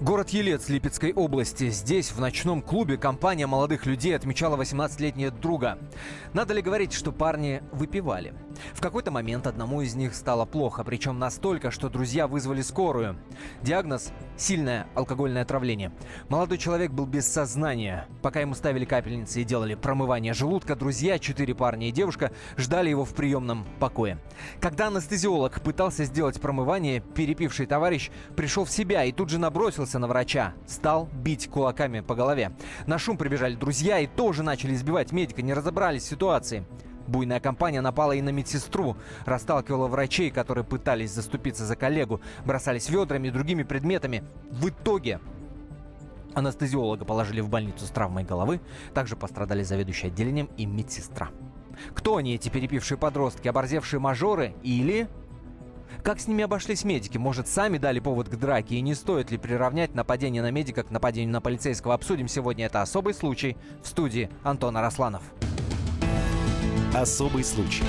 Город Елец Липецкой области. Здесь, в ночном клубе, компания молодых людей отмечала 18-летнего друга. Надо ли говорить, что парни выпивали? В какой-то момент одному из них стало плохо, причем настолько, что друзья вызвали скорую. Диагноз – сильное алкогольное отравление. Молодой человек был без сознания. Пока ему ставили капельницы и делали промывание желудка, друзья, четыре парня и девушка, ждали его в приемном покое. Когда анестезиолог пытался сделать промывание, перепивший товарищ пришел в себя и тут же набросился на врача. Стал бить кулаками по голове. На шум прибежали друзья и тоже начали избивать медика, не разобрались в ситуации. Буйная компания напала и на медсестру, расталкивала врачей, которые пытались заступиться за коллегу, бросались ведрами и другими предметами. В итоге анестезиолога положили в больницу с травмой головы, также пострадали заведующий отделением и медсестра. Кто они, эти перепившие подростки, оборзевшие мажоры или... Как с ними обошлись медики? Может, сами дали повод к драке? И не стоит ли приравнять нападение на медика к нападению на полицейского? Обсудим сегодня это особый случай в студии Антона Росланов. Особый случай.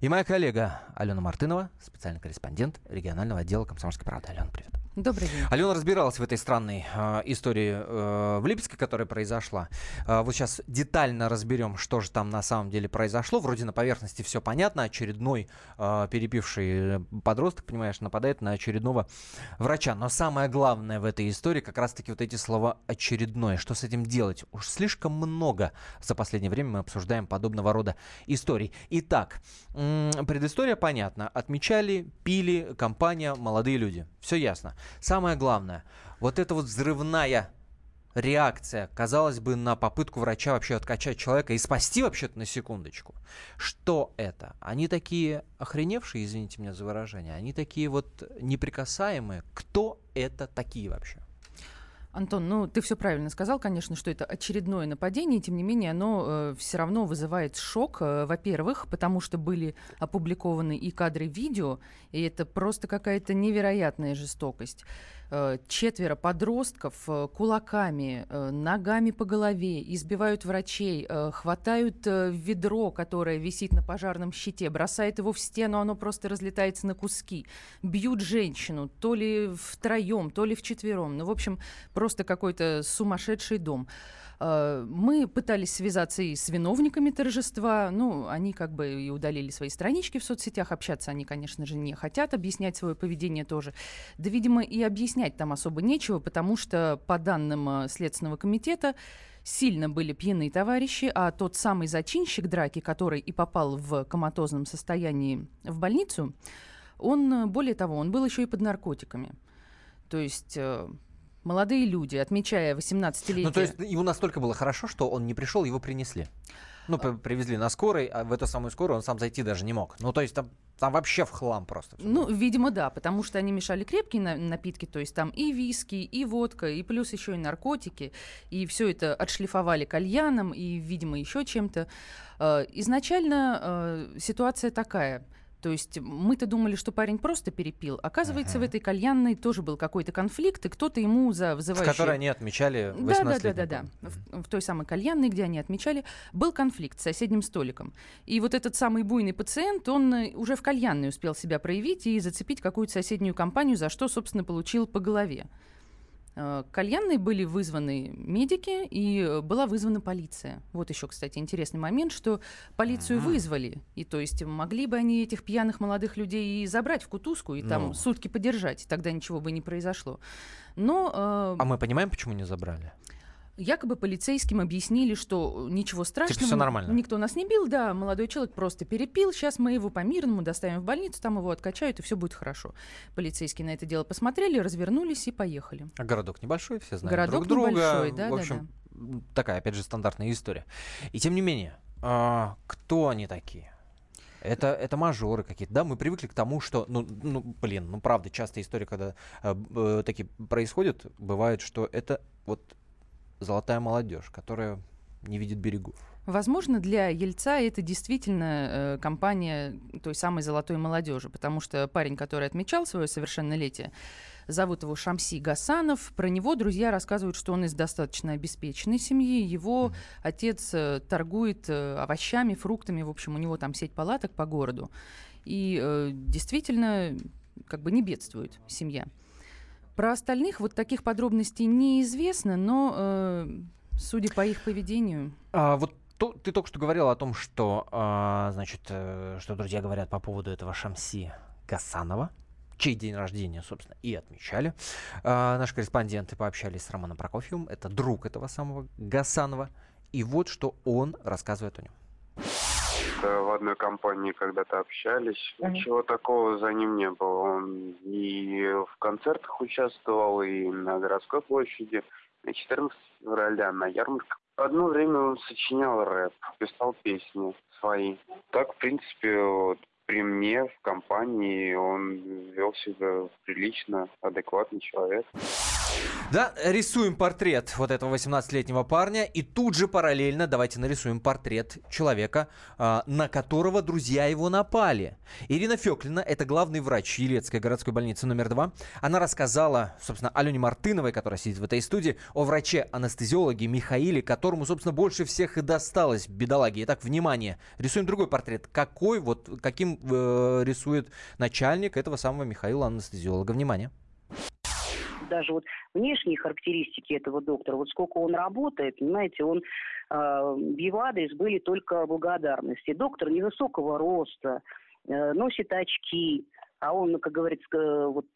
И моя коллега Алена Мартынова, специальный корреспондент регионального отдела «Комсомольской правды». Алена, привет. Добрый день. Алена разбиралась в этой странной э, истории э, в Липецке, которая произошла. Э, вот сейчас детально разберем, что же там на самом деле произошло. Вроде на поверхности все понятно. Очередной э, перепивший подросток, понимаешь, нападает на очередного врача. Но самое главное в этой истории как раз-таки вот эти слова «очередной». Что с этим делать? Уж слишком много за последнее время мы обсуждаем подобного рода историй. Итак, предыстория понятна. Отмечали, пили, компания, молодые люди. Все ясно. Самое главное, вот эта вот взрывная реакция, казалось бы, на попытку врача вообще откачать человека и спасти вообще-то на секундочку. Что это? Они такие охреневшие, извините меня за выражение, они такие вот неприкасаемые. Кто это такие вообще? Антон, ну ты все правильно сказал, конечно, что это очередное нападение, тем не менее оно э, все равно вызывает шок, э, во-первых, потому что были опубликованы и кадры видео, и это просто какая-то невероятная жестокость. Э, четверо подростков э, кулаками, э, ногами по голове избивают врачей, хватают ведро, которое висит на пожарном щите, бросают его в стену, оно просто разлетается на куски, бьют женщину, то ли втроем, то ли вчетвером. Ну, в общем, просто какой-то сумасшедший дом. Э, мы пытались связаться и с виновниками торжества. Ну, они как бы и удалили свои странички в соцсетях. Общаться они, конечно же, не хотят, объяснять свое поведение тоже. Да, видимо, и объяснять там особо нечего, потому что, по данным э, Следственного комитета, сильно были пьяные товарищи, а тот самый зачинщик драки, который и попал в коматозном состоянии в больницу, он, э, более того, он был еще и под наркотиками. То есть молодые люди, отмечая 18-летие... Ну, то есть ему настолько было хорошо, что он не пришел, его принесли. Ну, привезли на скорой, а в эту самую скорую он сам зайти даже не мог. Ну, то есть там, там вообще в хлам просто. Ну, видимо, да, потому что они мешали крепкие на- напитки, то есть там и виски, и водка, и плюс еще и наркотики, и все это отшлифовали кальяном, и, видимо, еще чем-то. Э, изначально э, ситуация такая – то есть мы-то думали, что парень просто перепил. Оказывается, uh-huh. в этой кальянной тоже был какой-то конфликт, и кто-то ему за вызывающий... В которой они отмечали Да, да, да, да, да. В, в той самой кальянной, где они отмечали, был конфликт с соседним столиком. И вот этот самый буйный пациент, он э, уже в кальянной успел себя проявить и зацепить какую-то соседнюю компанию, за что, собственно, получил по голове. Э, кальянной были вызваны медики и была вызвана полиция. Вот еще, кстати, интересный момент, что полицию ага. вызвали. И то есть могли бы они этих пьяных молодых людей и забрать в кутузку и ну. там сутки подержать, тогда ничего бы не произошло. Но, э... А мы понимаем, почему не забрали? Якобы полицейским объяснили, что ничего страшного. Типа все нормально. Никто нас не бил, да, молодой человек просто перепил. Сейчас мы его по-мирному доставим в больницу, там его откачают, и все будет хорошо. Полицейские на это дело посмотрели, развернулись и поехали. А городок небольшой, все знают городок друг друга. небольшой, да, в общем, да, да. такая, опять же, стандартная история. И тем не менее, а, кто они такие? Это, это мажоры какие-то. Да, мы привыкли к тому, что, ну, ну блин, ну правда, часто история, когда э, э, такие происходят, бывает, что это вот золотая молодежь, которая не видит берегов. Возможно, для Ельца это действительно э, компания той самой золотой молодежи, потому что парень, который отмечал свое совершеннолетие, зовут его Шамси Гасанов. Про него друзья рассказывают, что он из достаточно обеспеченной семьи. Его отец э, торгует э, овощами, фруктами. В общем, у него там сеть палаток по городу. И э, действительно, как бы не бедствует семья. Про остальных вот таких подробностей неизвестно, но э, судя по их поведению... А, вот то, ты только что говорил о том, что, э, значит, э, что друзья говорят по поводу этого Шамси Гасанова, чей день рождения, собственно, и отмечали. Э, наши корреспонденты пообщались с Романом Прокофьевым, это друг этого самого Гасанова, и вот что он рассказывает о нем в одной компании когда-то общались. Mm-hmm. Ничего такого за ним не было. Он и в концертах участвовал, и на городской площади, на 14 февраля, на ярмарках Одно время он сочинял рэп, писал песни свои. Так, в принципе, вот, при мне в компании он вел себя прилично, адекватный человек. Да, рисуем портрет вот этого 18-летнего парня, и тут же параллельно давайте нарисуем портрет человека, а, на которого друзья его напали. Ирина Феклина, это главный врач Елецкой городской больницы номер два. Она рассказала, собственно, Алене Мартыновой, которая сидит в этой студии, о враче-анестезиологе Михаиле, которому, собственно, больше всех и досталось бедолаге. Итак, внимание, рисуем другой портрет. Какой, вот, каким э, рисует начальник этого самого Михаила анестезиолога? Внимание даже вот внешние характеристики этого доктора, вот сколько он работает, понимаете, он э, в его адрес были только благодарности. Доктор невысокого роста, э, носит очки, а он, как говорится, вот,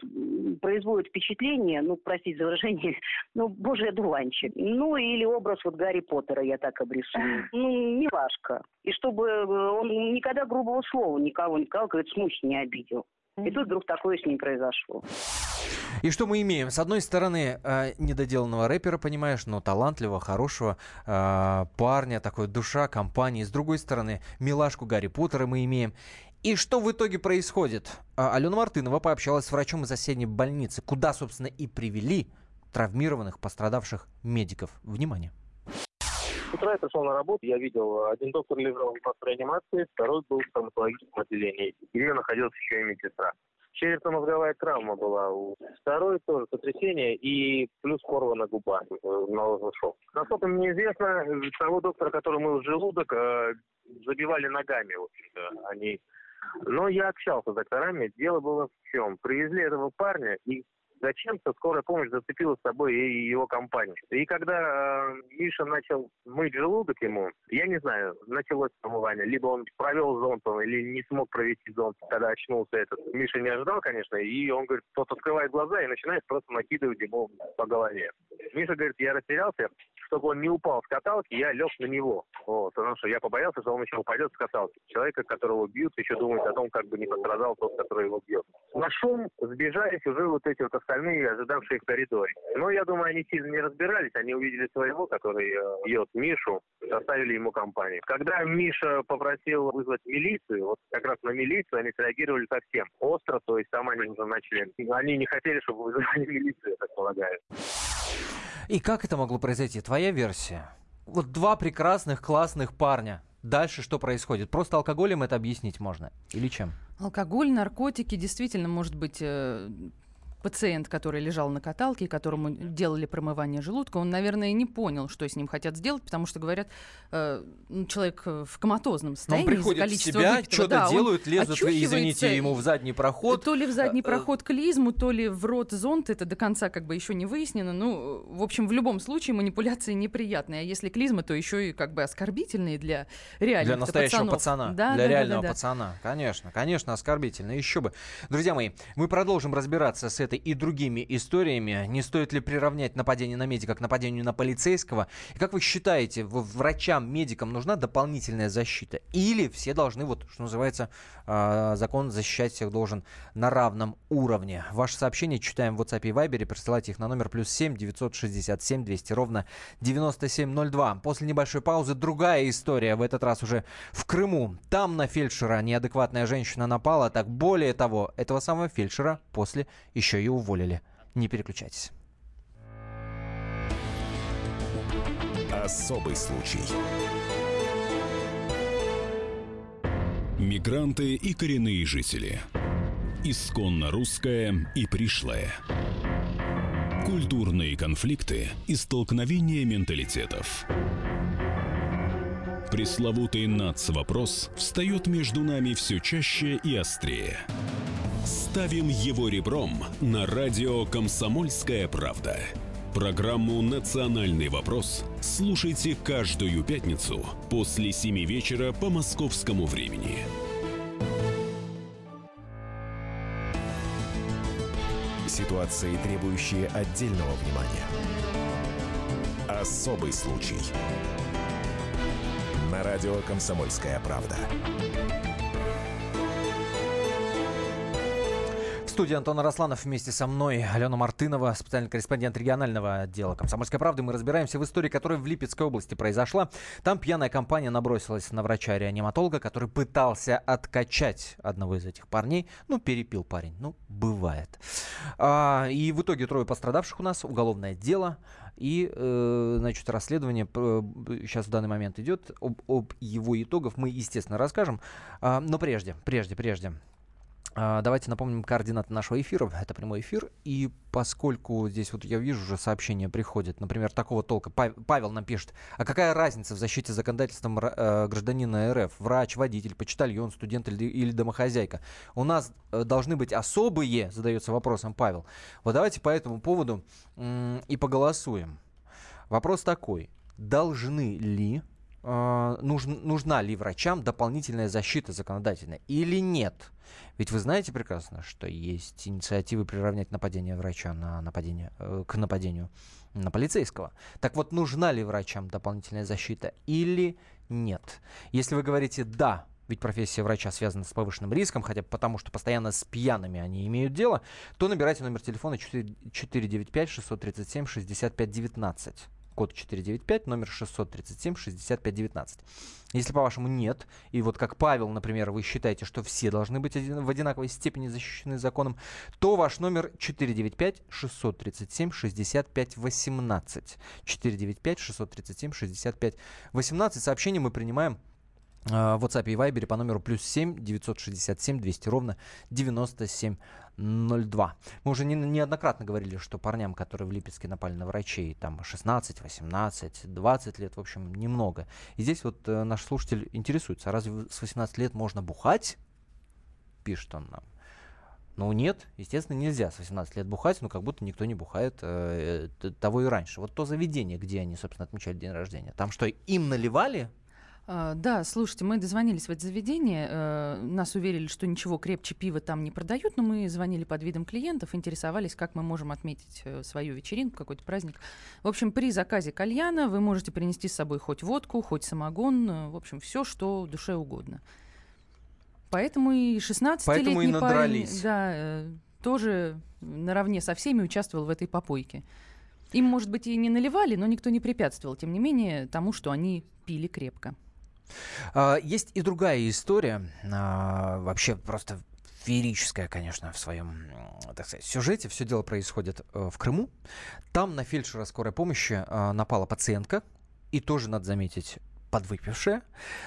производит впечатление, ну, простите за выражение, ну, божий одуванчик. Ну, или образ вот Гарри Поттера я так обрисую. Ну, милашка. И чтобы э, он никогда грубого слова никого не сказал, говорит, смущ не обидел. И тут вдруг такое с ним произошло. И что мы имеем? С одной стороны, э, недоделанного рэпера, понимаешь, но талантливого, хорошего э, парня, такой душа компании. С другой стороны, милашку Гарри Поттера мы имеем. И что в итоге происходит? А, Алена Мартынова пообщалась с врачом из соседней больницы, куда, собственно, и привели травмированных, пострадавших медиков. Внимание. С утра я пришел на работу, я видел, один доктор лежал в реанимации, второй был в стоматологическом отделении, где находилась еще и медсестра. Черепно-мозговая травма была у второй тоже сотрясение и плюс порвана губа, э, наложен шов. Насколько мне известно, того доктора, который мыл желудок, э, забивали ногами, в общем-то, они но я общался с докторами. Дело было в чем? Привезли этого парня, и зачем-то скорая помощь зацепила с собой и его компанию. И когда э, Миша начал мыть желудок ему, я не знаю, началось помывание. Либо он провел зонтом, или не смог провести зонт, когда очнулся этот. Миша не ожидал, конечно, и он говорит, тот открывает глаза и начинает просто накидывать ему по голове. Миша говорит, я растерялся, чтобы он не упал с каталки, я лег на него. Вот, потому что я побоялся, что он еще упадет с каталки. Человека, которого бьют, еще думает о том, как бы не пострадал тот, который его бьет. На шум сбежались уже вот эти вот остальные, ожидавшие в коридоре. Но я думаю, они сильно не разбирались, они увидели своего, который э, бьет Мишу, составили ему компанию. Когда Миша попросил вызвать милицию, вот как раз на милицию они среагировали совсем остро, то есть там они уже начали, они не хотели, чтобы вызывали милицию, я так полагаю. И как это могло произойти? Твоя версия? Вот два прекрасных, классных парня. Дальше что происходит? Просто алкоголем это объяснить можно? Или чем? Алкоголь, наркотики действительно может быть э, пациент, который лежал на каталке, которому делали промывание желудка, он, наверное, не понял, что с ним хотят сделать, потому что говорят, э, ну, человек в коматозном состоянии. Он приходит в себя, что-то да, делают, лезут, извините, ему в задний проход. То ли в задний э, проход клизму, то ли в рот зонт, это до конца как бы еще не выяснено. Ну, в общем, в любом случае манипуляции неприятные. А если клизма, то еще и как бы оскорбительные для реальных Для настоящего пацанов. пацана, да, для да, реального да, да, пацана. Конечно, конечно, оскорбительно. Еще бы. Друзья мои, мы продолжим разбираться с этой и другими историями. Не стоит ли приравнять нападение на медика к нападению на полицейского? И как вы считаете, врачам, медикам нужна дополнительная защита? Или все должны, вот, что называется, а, закон защищать всех должен на равном уровне? Ваши сообщения читаем в WhatsApp и Viber. Присылайте их на номер плюс 7 967 200 ровно 9702. После небольшой паузы другая история. В этот раз уже в Крыму. Там на фельдшера неадекватная женщина напала. Так более того, этого самого фельдшера после еще и уволили. Не переключайтесь. Особый случай. Мигранты и коренные жители. Исконно русская и пришлая. Культурные конфликты и столкновения менталитетов. Пресловутый НАЦ-вопрос встает между нами все чаще и острее. Ставим его ребром на радио «Комсомольская правда». Программу «Национальный вопрос» слушайте каждую пятницу после 7 вечера по московскому времени. Ситуации, требующие отдельного внимания. Особый случай. На радио «Комсомольская правда». Студии Антон Арасланов вместе со мной Алена Мартынова, специальный корреспондент регионального отдела «Комсомольской правды». Мы разбираемся в истории, которая в Липецкой области произошла. Там пьяная компания набросилась на врача-реаниматолога, который пытался откачать одного из этих парней. Ну, перепил парень. Ну, бывает. А, и в итоге трое пострадавших у нас, уголовное дело. И, э, значит, расследование э, сейчас в данный момент идет. Об, об его итогах мы, естественно, расскажем. А, но прежде, прежде, прежде. А, давайте напомним координаты нашего эфира. Это прямой эфир. И поскольку здесь вот я вижу уже сообщения приходят, например, такого толка. Павел нам пишет, а какая разница в защите законодательством э, гражданина РФ? Врач, водитель, почтальон, студент или, домохозяйка. У нас э, должны быть особые, задается вопросом Павел. Вот давайте по этому поводу и поголосуем. Вопрос такой. Должны ли э, нужн, нужна ли врачам дополнительная защита законодательная или нет. Ведь вы знаете прекрасно, что есть инициативы приравнять нападение врача на нападение, э, к нападению на полицейского. Так вот, нужна ли врачам дополнительная защита или нет? Если вы говорите «да», ведь профессия врача связана с повышенным риском, хотя бы потому, что постоянно с пьяными они имеют дело, то набирайте номер телефона 495 637 65 19 код 495, номер 637-6519. Если, по-вашему, нет, и вот как Павел, например, вы считаете, что все должны быть один, в одинаковой степени защищены законом, то ваш номер 495-637-6518. 495-637-6518. Сообщение мы принимаем в WhatsApp и Viber по номеру плюс 7 967 200 ровно 9702. Мы уже не, неоднократно говорили, что парням, которые в Липецке напали на врачей, там 16, 18, 20 лет, в общем, немного. И здесь вот э, наш слушатель интересуется, а разве с 18 лет можно бухать? Пишет он нам. Ну нет, естественно, нельзя с 18 лет бухать, но как будто никто не бухает э, э, того и раньше. Вот то заведение, где они, собственно, отмечали день рождения, там что, им наливали а, да, слушайте, мы дозвонились в это заведение, э, нас уверили, что ничего крепче пива там не продают, но мы звонили под видом клиентов, интересовались, как мы можем отметить э, свою вечеринку, какой-то праздник. В общем, при заказе кальяна вы можете принести с собой хоть водку, хоть самогон, э, в общем, все, что душе угодно. Поэтому и 16-летний парень да, тоже наравне со всеми участвовал в этой попойке. Им, может быть, и не наливали, но никто не препятствовал, тем не менее, тому, что они пили крепко. А, есть и другая история, а, вообще просто феерическая, конечно, в своем, так сказать, сюжете. Все дело происходит э, в Крыму. Там на фельдшера скорой помощи а, напала пациентка, и тоже, надо заметить, подвыпившая.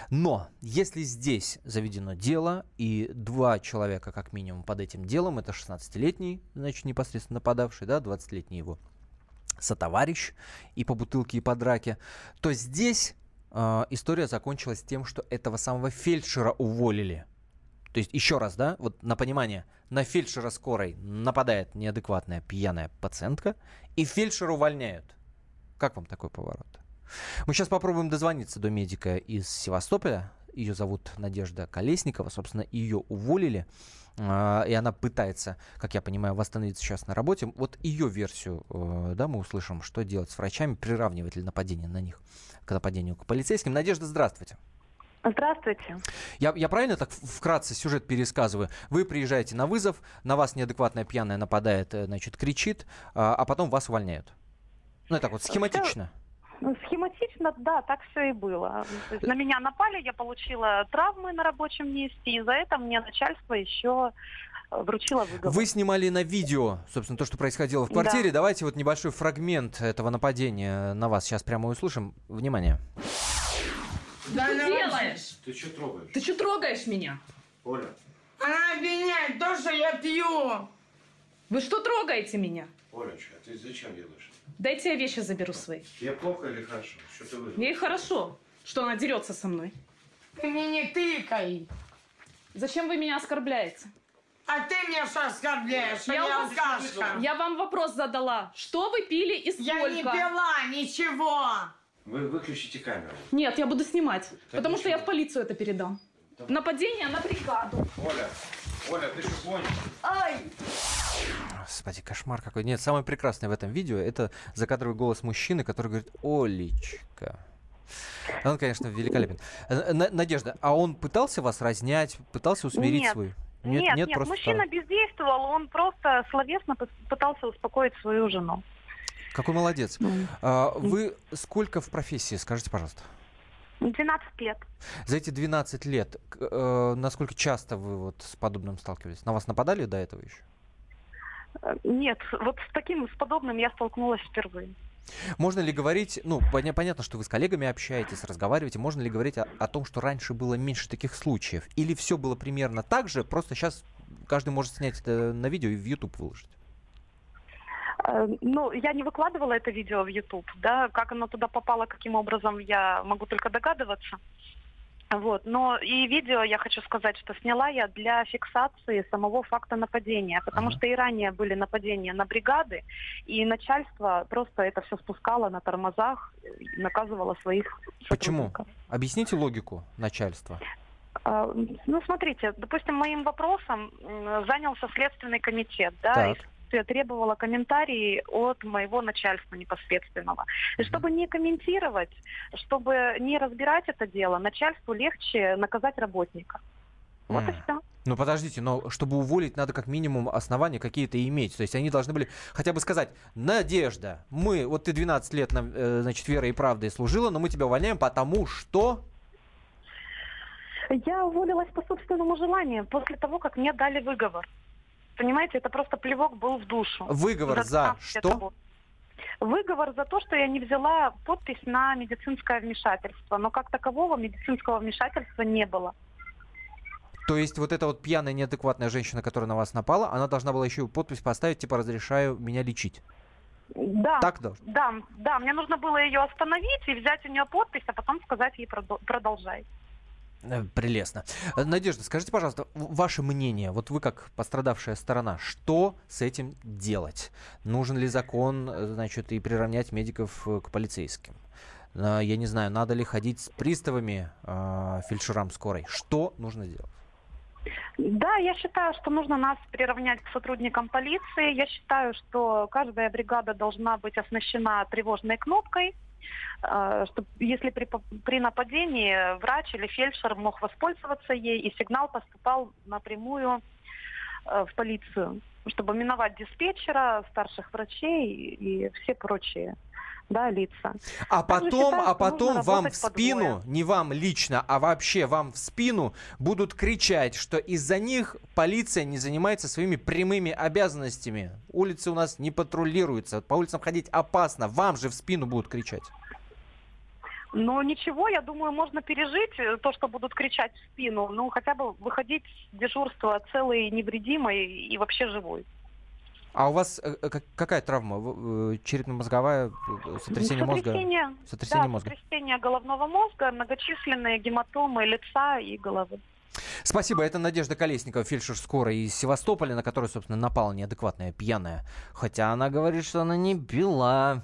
Но если здесь заведено дело, и два человека как минимум под этим делом, это 16-летний, значит, непосредственно нападавший, да, 20-летний его сотоварищ и по бутылке, и по драке, то здесь э, история закончилась тем, что этого самого фельдшера уволили. То есть, еще раз, да, вот на понимание, на фельдшера скорой нападает неадекватная пьяная пациентка, и фельдшера увольняют. Как вам такой поворот? Мы сейчас попробуем дозвониться до медика из Севастополя. Ее зовут Надежда Колесникова. Собственно, ее уволили. А, и она пытается, как я понимаю, восстановиться сейчас на работе. Вот ее версию, э, да, мы услышим, что делать с врачами, приравнивать ли нападение на них к нападению к полицейским. Надежда, здравствуйте. Здравствуйте. Я, я правильно так вкратце сюжет пересказываю? Вы приезжаете на вызов, на вас неадекватная пьяная нападает, э, значит, кричит, а, а потом вас увольняют. Ну, это так вот, схематично. Все схематично, да, так все и было. на меня напали, я получила травмы на рабочем месте, и за это мне начальство еще вручила выговор. Вы снимали на видео, собственно, то, что происходило в квартире. Да. Давайте вот небольшой фрагмент этого нападения на вас сейчас прямо услышим. Внимание. Да что ну, делаешь? Ты что трогаешь? Ты что трогаешь меня? Оля. Она обвиняет то, что я пью. Вы что трогаете меня? Олечка, а ты зачем делаешь? Дайте я вещи заберу свои. Я плохо или хорошо? Что ты выдал? Ей хорошо, что она дерется со мной. Ты мне не тыкай. Зачем вы меня оскорбляете? А ты меня что оскорбляешь, я, Я алкашка? Я вам вопрос задала. Что вы пили и сколько? Я не пила ничего. Вы выключите камеру. Нет, я буду снимать. потому что я ничего. в полицию это передам. Нападение на бригаду. Оля, Оля, ты что понял? Ай! Господи, кошмар какой. Нет, самое прекрасное в этом видео это закадровый голос мужчины, который говорит «Олечка». Он, конечно, великолепен. Э, На- Надежда, а он пытался вас разнять, пытался усмирить Нет. свою? Нет, нет, просто мужчина так. бездействовал, он просто словесно пы- пытался успокоить свою жену. Какой молодец. А, Вы сколько в профессии, скажите, пожалуйста? 12 лет. За эти 12 лет, э, насколько часто вы вот с подобным сталкивались? На вас нападали до этого еще? Нет, вот с таким, с подобным я столкнулась впервые. Можно ли говорить, ну, поня- понятно, что вы с коллегами общаетесь, разговариваете, можно ли говорить о, о том, что раньше было меньше таких случаев? Или все было примерно так же, просто сейчас каждый может снять это на видео и в YouTube выложить? Э, Ну, я не выкладывала это видео в YouTube, да, как оно туда попало, каким образом, я могу только догадываться. Вот, но и видео, я хочу сказать, что сняла я для фиксации самого факта нападения, потому Ага. что и ранее были нападения на бригады, и начальство просто это все спускало на тормозах, наказывало своих Почему? Объясните логику начальства. А, Ну, смотрите, допустим, моим вопросом занялся Следственный комитет, да, Так. Следствие требовало комментарии от моего начальства непосредственного. И чтобы не комментировать, чтобы не разбирать это дело, начальству легче наказать работника. Вот и все. Ну подождите, но чтобы уволить, надо как минимум основания какие-то иметь. То есть они должны были хотя бы сказать, Надежда, мы, вот ты 12 лет, нам, э, значит, верой и правдой служила, но мы тебя увольняем, потому что... Я уволилась по собственному желанию после того, как мне дали выговор. Понимаете, это просто плевок был в душу. Выговор за 12 лет что? Выговор за то, что я не взяла подпись на медицинское вмешательство. Но как такового медицинского вмешательства не было. То есть вот эта вот пьяная, неадекватная женщина, которая на вас напала, она должна была еще и подпись поставить, типа, разрешаю меня лечить. Да, Так должно? да, да, мне нужно было ее остановить и взять у нее подпись, а потом сказать ей продо- продолжай. Э, Прелестно. Э, Надежда, скажите, пожалуйста, ваше мнение, вот вы как пострадавшая сторона, что с этим делать? Нужен ли закон, э, значит, и приравнять медиков к полицейским? Я не знаю, надо ли ходить с приставами э, фельдшерам скорой? Что нужно делать? Да, я считаю, что нужно нас приравнять к сотрудникам полиции. Я считаю, что каждая бригада должна быть оснащена тревожной кнопкой, э, чтобы если при, при нападении врач или фельдшер мог воспользоваться ей, и сигнал поступал напрямую э, в полицию, чтобы миновать диспетчера, старших врачей и все прочие да, лица. А Также потом, считаю, а потом вам в спину, двое. не вам лично, а вообще вам в спину будут кричать, что из-за них полиция не занимается своими прямыми обязанностями. Улицы у нас не патрулируются, по улицам ходить опасно. Вам же в спину будут кричать. Но ничего, я думаю, можно пережить э, то, что будут кричать в спину. Ну, хотя бы выходить с дежурства целый, невредимый и вообще живой. А у вас э, как- какая травма? Э, Черепно-мозговая, э, сотрясение мозга? Сотрясение, Сотрясение да, мозга. сотрясение головного мозга, многочисленные гематомы лица и головы. Спасибо. Это Надежда Колесникова, фельдшер скорой из Севастополя, на которую, собственно, напала неадекватная пьяная. Хотя она говорит, что она не пила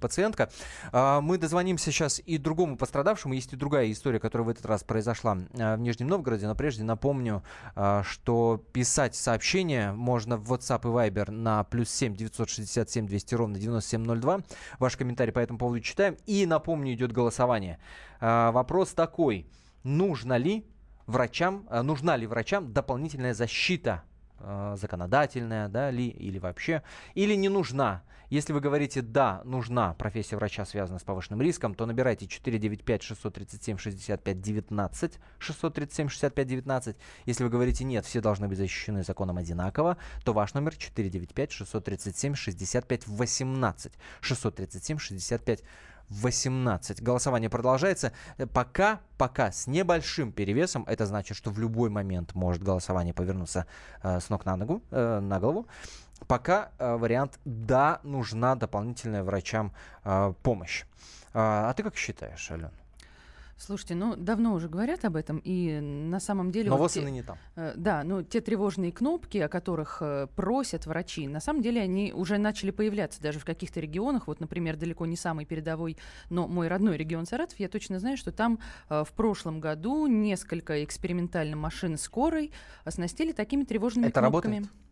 пациентка. А, Мы дозвонимся сейчас и другому пострадавшему. Есть и другая история, которая в этот раз произошла а, в Нижнем Новгороде. Но прежде напомню, а, что писать сообщения можно в WhatsApp и Viber на плюс 7 967 200 ровно 9702. Ваш комментарий по этому поводу читаем. И напомню, идет голосование. Вопрос такой. Нужно ли врачам, э, нужна ли врачам дополнительная защита э, законодательная, да, ли, или вообще, или не нужна. Если вы говорите «да, нужна профессия врача, связана с повышенным риском», то набирайте 495-637-65-19, 637-65-19. Если вы говорите «нет, все должны быть защищены законом одинаково», то ваш номер 495-637-65-18, 637-65 18. Голосование продолжается. Пока, пока с небольшим перевесом, это значит, что в любой момент может голосование повернуться э, с ног на ногу, э, на голову. Пока э, вариант «да» нужна дополнительная врачам э, помощь. А, а ты как считаешь, Ален? Слушайте, ну давно уже говорят об этом, и на самом деле... Но вот те- не там. Э, Да, ну те тревожные кнопки, о которых э, просят врачи, на самом деле они уже начали появляться даже в каких-то регионах. Вот, например, далеко не самый передовой, но мой родной регион Саратов, я точно знаю, что там э, в прошлом году несколько экспериментальных машин скорой оснастили такими тревожными Это кнопками. работает?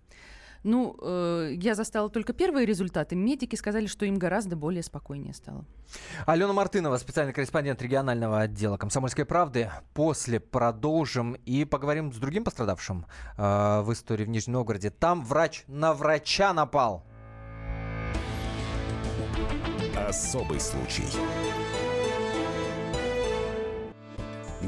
Ну, э, я застала только первые результаты. Медики сказали, что им гораздо более спокойнее стало. Алена Мартынова, специальный корреспондент регионального отдела «Комсомольской правды». После продолжим и поговорим с другим пострадавшим э, в истории в Нижнем Новгороде. Там врач на врача напал. Особый случай.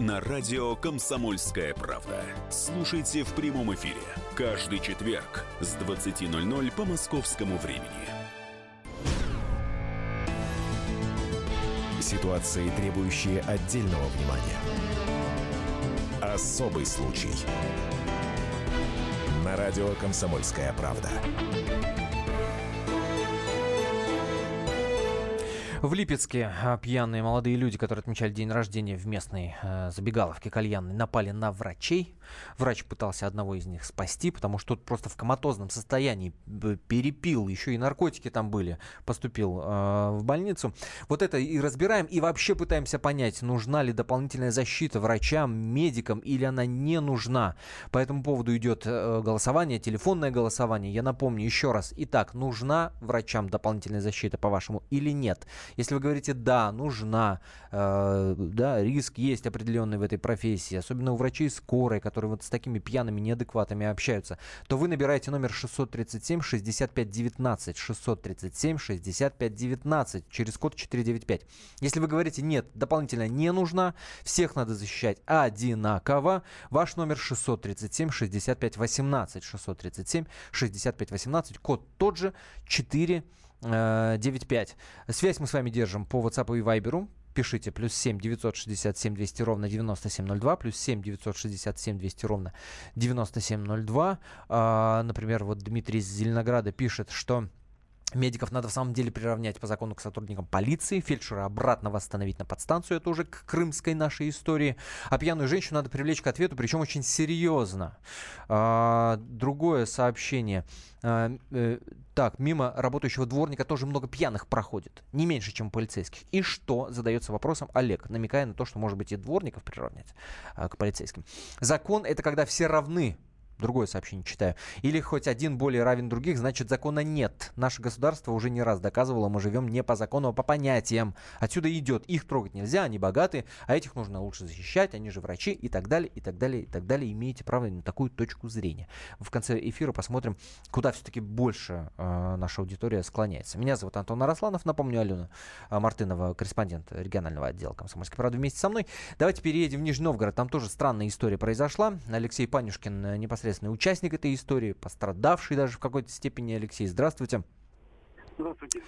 на радио «Комсомольская правда». Слушайте в прямом эфире каждый четверг с 20.00 по московскому времени. Ситуации, требующие отдельного внимания. Особый случай. На радио «Комсомольская правда». В Липецке а, пьяные молодые люди, которые отмечали день рождения в местной э, забегаловке кальянной, напали на врачей. Врач пытался одного из них спасти, потому что тот просто в коматозном состоянии перепил, еще и наркотики там были, поступил э, в больницу. Вот это и разбираем, и вообще пытаемся понять, нужна ли дополнительная защита врачам, медикам, или она не нужна. По этому поводу идет э, голосование, телефонное голосование. Я напомню еще раз. Итак, нужна врачам дополнительная защита, по-вашему, или нет? Если вы говорите «да, нужна», э, да, риск есть определенный в этой профессии, особенно у врачей скорой, которые вот с такими пьяными неадекватами общаются, то вы набираете номер 637-6519, 637-6519, через код 495. Если вы говорите «нет, дополнительно не нужна», всех надо защищать одинаково, ваш номер 637-6518, 637-6518, код тот же, 4 э, 95. Связь мы с вами держим по WhatsApp и Viber. Пишите плюс 7 967 200 ровно 9702, плюс 7 967 200 ровно 9702. А, например, вот Дмитрий из Зеленограда пишет, что Медиков надо в самом деле приравнять по закону к сотрудникам полиции, фельдшера обратно восстановить на подстанцию, это уже к крымской нашей истории. А пьяную женщину надо привлечь к ответу, причем очень серьезно. А, другое сообщение. А, э, так, мимо работающего дворника тоже много пьяных проходит, не меньше, чем полицейских. И что, задается вопросом Олег, намекая на то, что, может быть, и дворников приравнять а, к полицейским. Закон — это когда все равны, Другое сообщение читаю. Или хоть один более равен других, значит закона нет. Наше государство уже не раз доказывало, мы живем не по закону, а по понятиям. Отсюда идет. Их трогать нельзя, они богаты, а этих нужно лучше защищать, они же врачи и так далее, и так далее, и так далее. Имеете право на такую точку зрения. В конце эфира посмотрим, куда все-таки больше э, наша аудитория склоняется. Меня зовут Антон Арасланов, напомню, Алена э, Мартынова, корреспондент регионального отдела «Комсомольской правды» вместе со мной. Давайте переедем в Нижний Новгород. Там тоже странная история произошла. Алексей Панюшкин э, непосредственно участник этой истории, пострадавший даже в какой-то степени. Алексей, здравствуйте. Здравствуйте.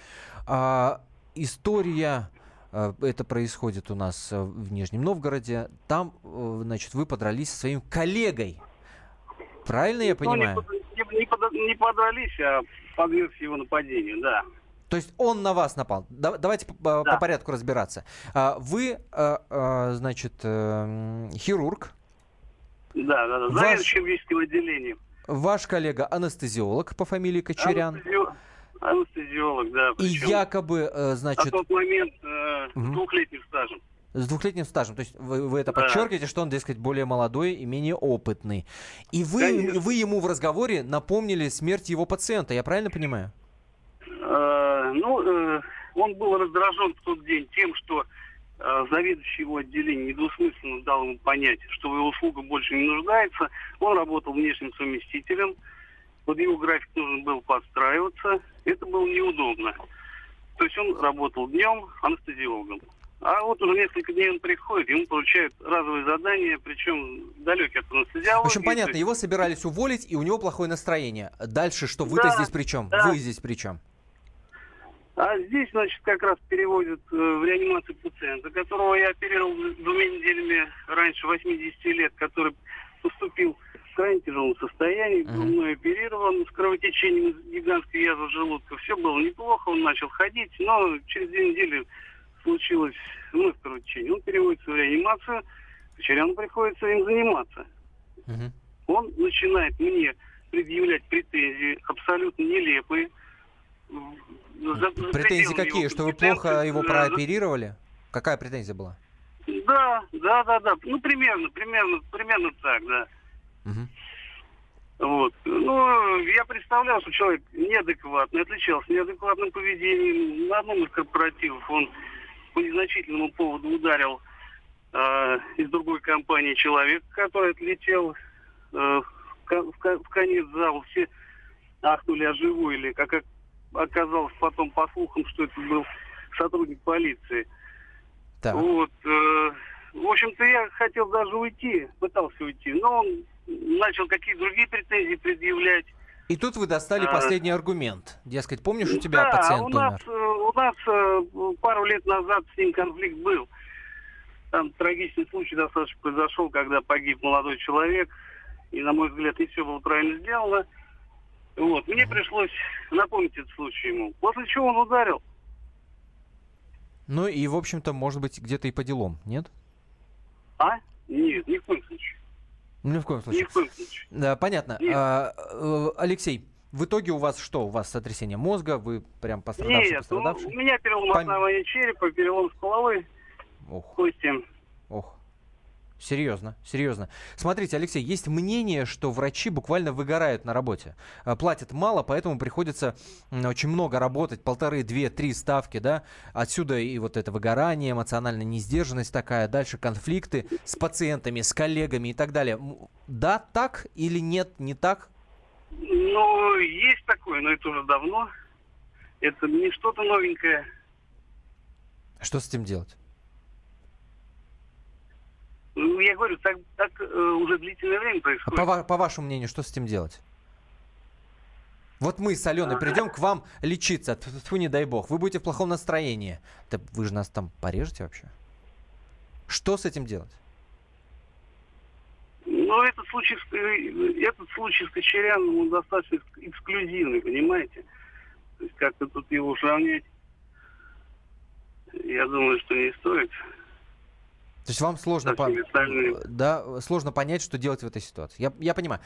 А, история э, это происходит у нас э, в Нижнем Новгороде. Там, э, значит, вы подрались со своим коллегой. Правильно я Ну, понимаю? Не, не под- не подрались, а подвергся его нападению, да. То есть он на вас напал. Да- давайте по, по- по порядку разбираться. А, Вы, значит, э, м, хирург. Да, да, да. Ваш- Заведующим медицинским отделением. Ваш коллега анестезиолог по фамилии Кочерян. Анестезио- Анестезиолог, да. И причем якобы, э, на значит, тот момент э, с Мгм. двухлетним стажем. с двухлетним стажем. То есть вы, вы это Да. подчеркиваете, что он, дескать, более молодой и менее опытный. И вы, вы ему в разговоре напомнили смерть его пациента. Я правильно понимаю? Э, ну, э, он был раздражен в тот день тем, что заведующий его отделением недвусмысленно дал ему понять, что его услуга больше не нуждается. Он работал внешним совместителем. Под его график нужно было подстраиваться. Это было неудобно. То есть он работал днем анестезиологом. А вот уже несколько дней он приходит, ему поручают разовые задания, причем далекие от анестезиологии. В общем, понятно, его собирались уволить, и у него плохое настроение. Дальше что? Вы-то Да, здесь при чем? да. Вы здесь при чем? А здесь, значит, как раз переводят э, в реанимацию пациента, которого я оперировал двумя неделями раньше, 80 лет, который поступил в крайне тяжелом состоянии, был мной оперирован с кровотечением гигантской язвы желудка. Все было неплохо, он начал ходить, но через две недели случилось вновь кровотечение. Он переводится в реанимацию, Кочеряну приходится им заниматься. Он начинает мне предъявлять претензии абсолютно нелепые. За Претензии какие? Что вы плохо его прооперировали? Какая претензия была? Да, да, да, да. Ну, примерно, примерно, примерно так, да. Вот. Ну, я представлял, что человек неадекватный, отличался неадекватным поведением. На одном из корпоративов он по незначительному поводу ударил э, из другой компании человека, который отлетел э, в, в в конец зала. Все ахнули, а живой или, как ок- оказалось потом по слухам, что это был сотрудник полиции. Так. Вот. э, в общем-то, я хотел даже уйти, пытался уйти, но он начал какие-то другие претензии предъявлять. И тут вы достали А. последний аргумент. Дескать, помнишь, у тебя да, пациент у нас, умер? э, у нас э, пару лет назад с ним конфликт был. Там трагичный случай достаточно произошел, когда погиб молодой человек. И, на мой взгляд, не все было правильно сделано. Вот. Мне пришлось напомнить этот случай ему. После чего он ударил. Ну и, в общем-то, может быть, где-то и по делам, нет? А? Нет, ни в коем случае. Ни в коем Ни случае. в коем случае. Да, понятно. Нет. А, э, Алексей, в итоге у вас что? У вас сотрясение мозга? Вы прям пострадавший, Нет, ну, пострадавший? у меня перелом Пон- основания черепа, перелом стволовой Ох. кости. Серьезно, серьезно. Смотрите, Алексей, есть мнение, что врачи буквально выгорают на работе. А, Платят мало, поэтому приходится очень много работать, полторы, две, три ставки, да. Отсюда и вот это выгорание, эмоциональная несдержанность такая, дальше конфликты с пациентами, с коллегами и так далее. Да, так или нет, не так? Ну, есть такое, но это уже давно. Это не что-то новенькое. Что с этим делать? Ну, я говорю, так, так э, уже длительное время А происходит. по, ва- по вашему мнению, что с этим делать? Вот мы с Аленой придем к вам лечиться, тьфу, не дай бог, вы будете в плохом настроении. Да вы же нас там порежете вообще? Что с этим делать? Ну, этот случай, с- э, этот случай с Кочеряном, он достаточно экск- эксклюзивный, понимаете? То есть как-то тут его сравнять, я думаю, что не стоит. То есть вам сложно, по- остальными. да, сложно понять, что делать в этой ситуации. Я, я понимаю.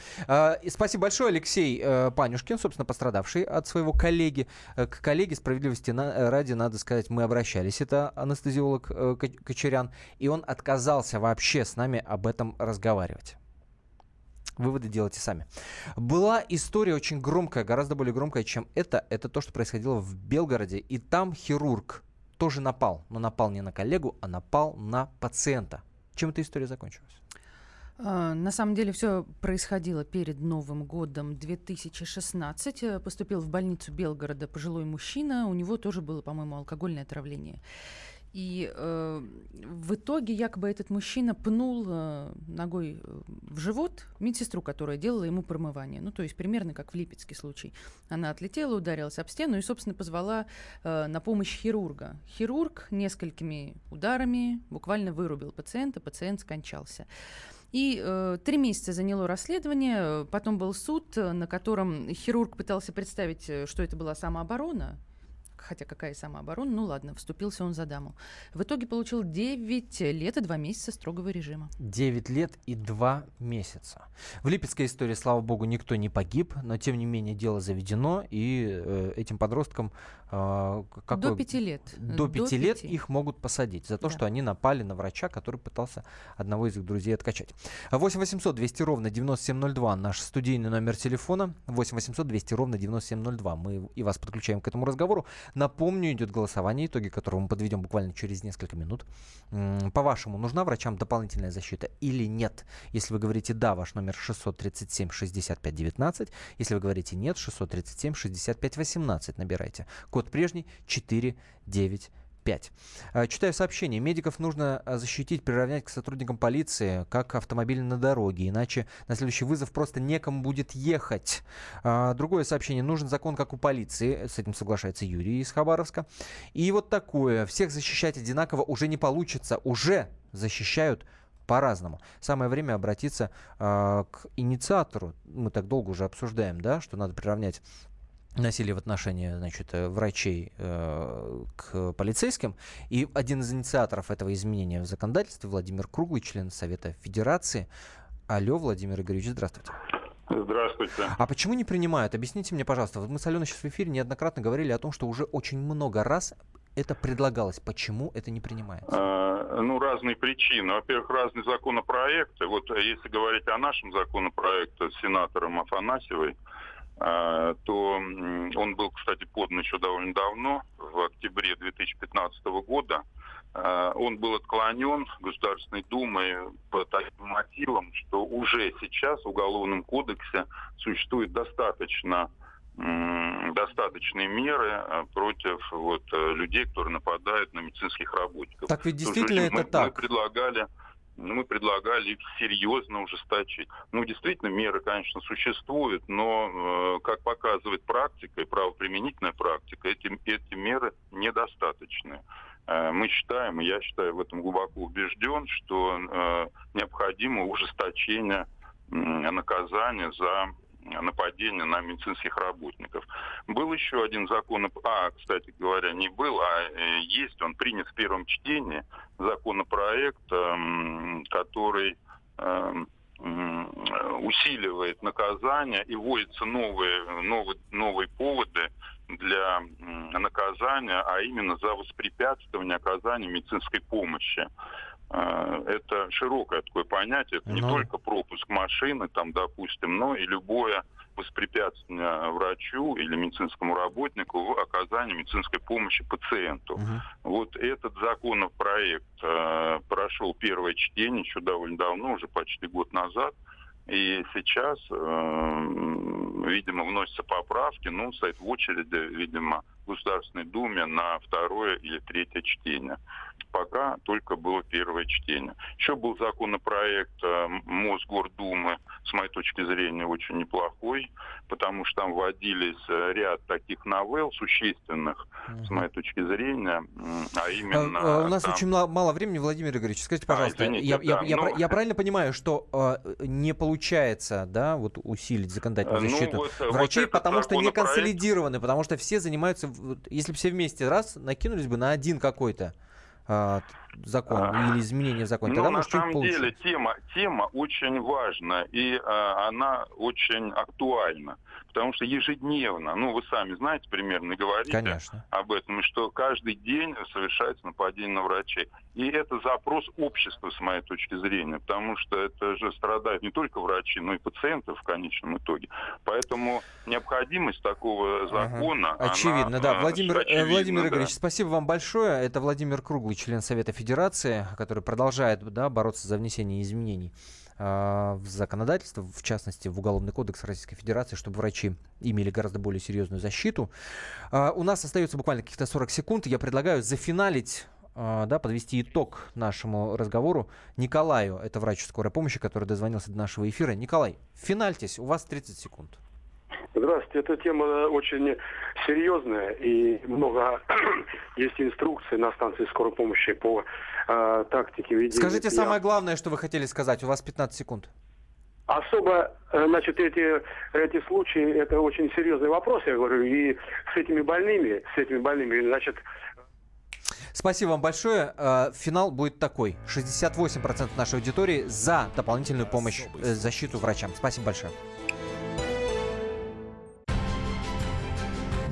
И спасибо большое, Алексей э, Панюшкин, собственно, пострадавший от своего коллеги. Э, К коллеге справедливости на- э, ради, надо сказать, мы обращались. Это анестезиолог э, Ко- Кочерян. И он отказался вообще с нами об этом разговаривать. Выводы делайте сами. Была история очень громкая, гораздо более громкая, чем это. Это то, что происходило в Белгороде. И там хирург тоже напал. Но напал не на коллегу, а напал на пациента. Чем эта история закончилась? А, На самом деле все происходило перед Новым годом 2016. Э, Поступил в больницу Белгорода пожилой мужчина. У него тоже было, по-моему, алкогольное отравление. И э, в итоге якобы этот мужчина пнул э, ногой э, в живот медсестру, которая делала ему промывание. Ну, то есть примерно как в Липецкий случай. Она отлетела, ударилась об стену и, собственно, позвала э, на помощь хирурга. Хирург несколькими ударами буквально вырубил пациента, пациент скончался. И э, три месяца заняло расследование, потом был суд, на котором хирург пытался представить, э, что это была самооборона, хотя какая самооборона, ну ладно, вступился он за даму. В итоге получил 9 лет и 2 месяца строгого режима. 9 лет и 2 месяца. В Липецкой истории, слава богу, никто не погиб, но тем не менее дело заведено, и э, этим подросткам э, какой- До пяти лет. До До 5 лет пяти. их могут посадить за то, Да. что они напали на врача, который пытался одного из их друзей откачать. 8 800 200 ровно 9702 наш студийный номер телефона. 8 800 200 ровно 9702. Мы и вас подключаем к этому разговору. Напомню, идет голосование, итоги которого мы подведем буквально через несколько минут. По-вашему, нужна врачам дополнительная защита или нет? Если вы говорите «да», ваш номер 637-65-19. Если вы говорите «нет», 637-65-18 набирайте. Код прежний 495. 5. А, читаю сообщение. Медиков нужно а, защитить, приравнять к сотрудникам полиции, как автомобили на дороге, иначе на следующий вызов просто некому будет ехать. А, другое сообщение. Нужен закон, как у полиции. С этим соглашается Юрий из Хабаровска. И вот такое. Всех защищать одинаково уже не получится. Уже защищают по-разному. Самое время обратиться э, к инициатору. Мы так долго уже обсуждаем, да, что надо приравнять насилие в отношении значит, э, врачей э, к полицейским. И один из инициаторов этого изменения в законодательстве Владимир Круглый, член Совета Федерации. Алло, Владимир Игоревич, здравствуйте. Здравствуйте. А почему не принимают? Объясните мне, пожалуйста. Вот мы с Аленой сейчас в эфире неоднократно говорили о том, что уже очень много раз это предлагалось. Почему это не принимается? А, ну, разные причины. Во-первых, разные законопроекты. Вот если говорить о нашем законопроекте с сенатором Афанасьевой, то он был, кстати, подан еще довольно давно, в октябре 2015 года. А, он был отклонен Государственной Думой по таким мотивам, что уже сейчас в Уголовном кодексе существует достаточно достаточные меры а, против вот, людей, которые нападают на медицинских работников. Так ведь действительно это мы, так. Мы предлагали мы предлагали их серьезно ужесточить. Ну, действительно, меры, конечно, существуют, но, э, как показывает практика и правоприменительная практика, эти, эти меры недостаточны. Э, мы считаем, и я считаю в этом глубоко убежден, что э, необходимо ужесточение наказания за нападения на медицинских работников. Был еще один закон, а, кстати говоря, не был, а э, есть, он принят в первом чтении, законопроект, эм, который эм, усиливает наказание и вводятся новые, новые, новые поводы для наказания, а именно за воспрепятствование оказания медицинской помощи. Э, это широкое такое понятие, это не ну... только пропуск машины, там, допустим, но и любое воспрепятствование врачу или медицинскому работнику в оказании медицинской помощи пациенту. Угу. Вот этот законопроект э, прошел первое чтение еще довольно давно, уже почти год назад. И сейчас, э, видимо, вносятся поправки, ну, стоит в очереди, видимо, в Государственной Думе на второе или третье чтение пока только было первое чтение. Еще был законопроект э, Мосгордумы, с моей точки зрения, очень неплохой, потому что там вводились э, ряд таких новелл существенных, mm-hmm. с моей точки зрения, а именно... А, а, у нас там... очень мало времени, Владимир Игоревич. Скажите, а, пожалуйста, а, извините, я, да, я, но... я, я правильно понимаю, что э, не получается, да, вот усилить законодательную э, защиту ну, вот, врачей, вот потому что не консолидированы, потому что все занимаются, если бы все вместе раз накинулись бы на один какой-то а, закон а, или изменение закона, тогда ну, на самом деле тема, тема очень важна и а, она очень актуальна потому что ежедневно, ну вы сами знаете примерно, говорите Конечно. об этом, что каждый день совершается нападение на врачей. И это запрос общества, с моей точки зрения, потому что это же страдают не только врачи, но и пациенты в конечном итоге. Поэтому необходимость такого закона... Ага. Очевидно, она, да. Владимир, очевидно, Владимир да. Игоревич, спасибо вам большое. Это Владимир Круглый, член Совета Федерации, который продолжает да, бороться за внесение изменений а, в законодательство, в частности в Уголовный кодекс Российской Федерации, чтобы врачи имели гораздо более серьезную защиту. А, у нас остается буквально каких-то 40 секунд. Я предлагаю зафиналить а, да, подвести итог нашему разговору Николаю, это врач скорой помощи, который дозвонился до нашего эфира. Николай, финальтесь, у вас 30 секунд. Здравствуйте. Эта тема очень серьезная и много есть инструкций на станции скорой помощи по э, тактике ведения. Скажите самое главное, что вы хотели сказать. У вас 15 секунд. Особо, э, значит, эти, эти случаи, это очень серьезный вопрос, я говорю, и с этими больными, с этими больными, значит, Спасибо вам большое. Э, финал будет такой. 68% нашей аудитории за дополнительную помощь, э, защиту врачам. Спасибо большое.